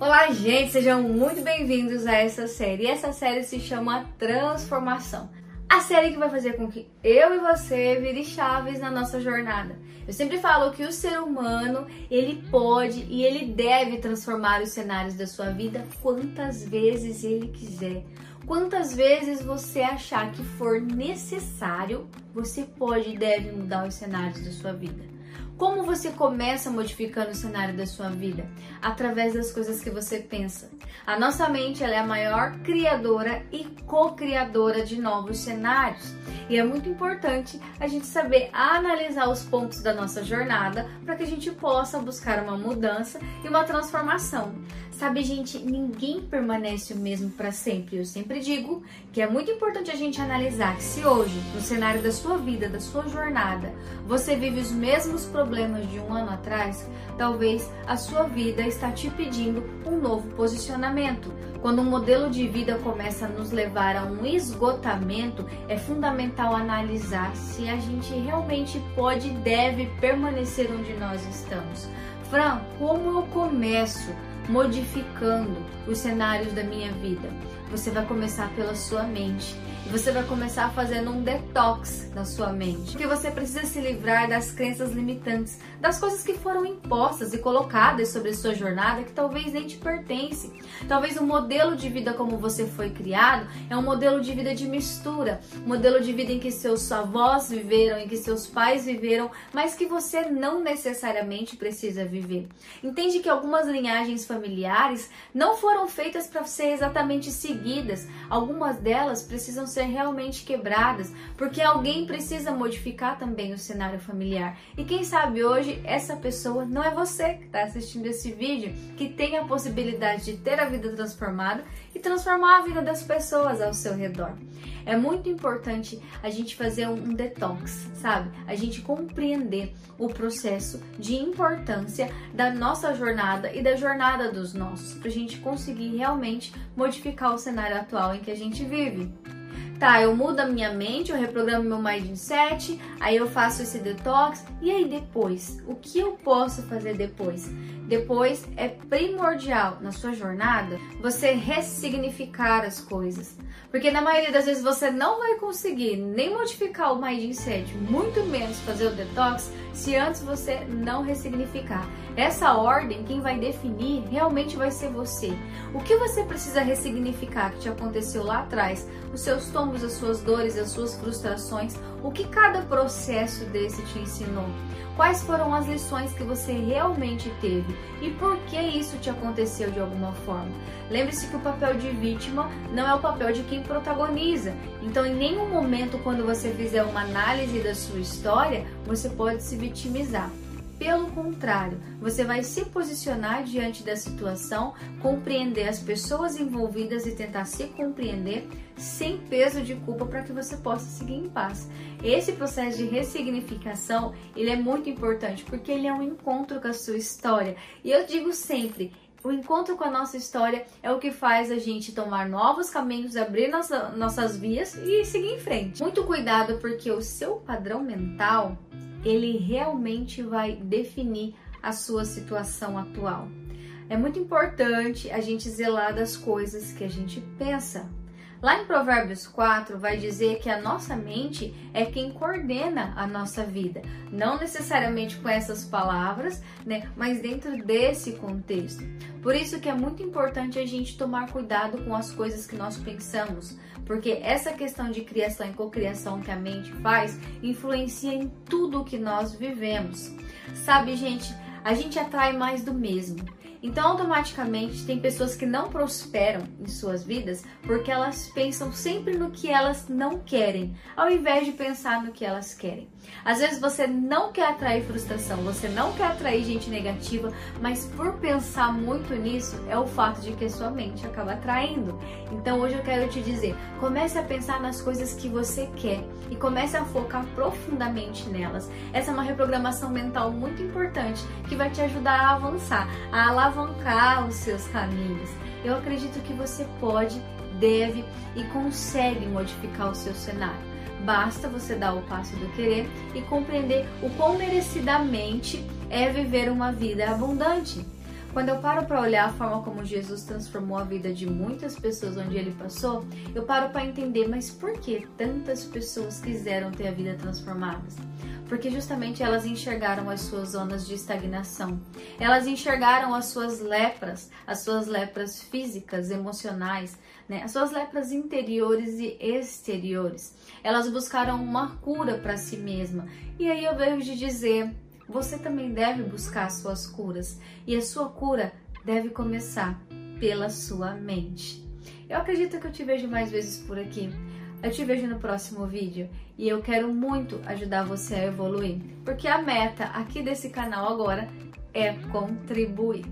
Olá, gente, sejam muito bem-vindos a essa série. Essa série se chama Transformação. A série que vai fazer com que eu e você vire chaves na nossa jornada. Eu sempre falo que o ser humano, ele pode e ele deve transformar os cenários da sua vida quantas vezes ele quiser. Quantas vezes você achar que for necessário, você pode e deve mudar os cenários da sua vida. Como você começa modificando o cenário da sua vida? Através das coisas que você pensa. A nossa mente é a maior criadora e co-criadora de novos cenários. E é muito importante a gente saber analisar os pontos da nossa jornada para que a gente possa buscar uma mudança e uma transformação. Sabe, gente, ninguém permanece o mesmo para sempre. Eu sempre digo que é muito importante a gente analisar que se hoje, no cenário da sua vida, da sua jornada, você vive os mesmos problemas de um ano atrás, talvez a sua vida está te pedindo um novo posicionamento. Quando um modelo de vida começa a nos levar a um esgotamento, é fundamental analisar se a gente realmente pode e deve permanecer onde nós estamos. Fran, como eu começo? modificando os cenários da minha vida. Você vai começar pela sua mente. E você vai começar fazendo um detox na sua mente. Porque você precisa se livrar das crenças limitantes, das coisas que foram impostas e colocadas sobre sua jornada que talvez nem te pertence. Talvez o modelo de vida como você foi criado é um modelo de vida de mistura, um modelo de vida em que seus avós viveram, em que seus pais viveram, mas que você não necessariamente precisa viver. Entende que algumas linhagens familiares não foram feitas para ser exatamente seguidas. Algumas delas precisam ser realmente quebradas, porque alguém precisa modificar também o cenário familiar. E quem sabe hoje essa pessoa não é você que está assistindo esse vídeo, que tem a possibilidade de ter a vida transformada e transformar a vida das pessoas ao seu redor. É muito importante a gente fazer um detox, sabe? A gente compreender o processo de importância da nossa jornada e da jornada dos nossos, para a gente conseguir realmente modificar o cenário atual em que a gente vive. Tá, eu mudo a minha mente, eu reprogramo meu mindset, aí eu faço esse detox, e aí depois? O que eu posso fazer depois? Depois é primordial na sua jornada você ressignificar as coisas. Porque na maioria das vezes você não vai conseguir nem modificar o mindset, muito menos fazer o detox, se antes você não ressignificar. Essa ordem, quem vai definir realmente vai ser você. O que você precisa ressignificar que te aconteceu lá atrás? Os seus tombos, as suas dores, as suas frustrações, o que cada processo desse te ensinou? Quais foram as lições que você realmente teve e por que isso te aconteceu de alguma forma? Lembre-se que o papel de vítima não é o papel de quem protagoniza. Então, em nenhum momento, quando você fizer uma análise da sua história, você pode se vitimizar. Pelo contrário, você vai se posicionar diante da situação, compreender as pessoas envolvidas e tentar se compreender sem peso de culpa para que você possa seguir em paz. Esse processo de ressignificação, ele é muito importante porque ele é um encontro com a sua história. E eu digo sempre, o encontro com a nossa história é o que faz a gente tomar novos caminhos, abrir nossa, nossas vias e seguir em frente. Muito cuidado porque o seu padrão mental ele realmente vai definir a sua situação atual. É muito importante a gente zelar das coisas que a gente pensa. Lá em Provérbios 4 vai dizer que a nossa mente é quem coordena a nossa vida, não necessariamente com essas palavras, né, mas dentro desse contexto. Por isso que é muito importante a gente tomar cuidado com as coisas que nós pensamos, porque essa questão de criação e cocriação que a mente faz influencia em tudo o que nós vivemos. Sabe, gente, a gente atrai mais do mesmo. Então, automaticamente, tem pessoas que não prosperam em suas vidas porque elas pensam sempre no que elas não querem, ao invés de pensar no que elas querem. Às vezes você não quer atrair frustração, você não quer atrair gente negativa, mas por pensar muito nisso, é o fato de que a sua mente acaba atraindo. Então, hoje eu quero te dizer: comece a pensar nas coisas que você quer e comece a focar profundamente nelas. Essa é uma reprogramação mental muito importante que vai te ajudar a avançar, a alavancar os seus caminhos. Eu acredito que você pode, deve e consegue modificar o seu cenário. Basta você dar o passo do querer e compreender o quão merecidamente é viver uma vida abundante. Quando eu paro para olhar a forma como Jesus transformou a vida de muitas pessoas onde ele passou, eu paro para entender, mas por que tantas pessoas quiseram ter a vida transformada? Porque justamente elas enxergaram as suas zonas de estagnação. Elas enxergaram as suas lepras, as suas lepras físicas, emocionais, né? As suas lepras interiores e exteriores. Elas buscaram uma cura para si mesma. E aí eu vejo de dizer, você também deve buscar suas curas e a sua cura deve começar pela sua mente. Eu acredito que eu te vejo mais vezes por aqui. Eu te vejo no próximo vídeo e eu quero muito ajudar você a evoluir, porque a meta aqui desse canal agora é contribuir.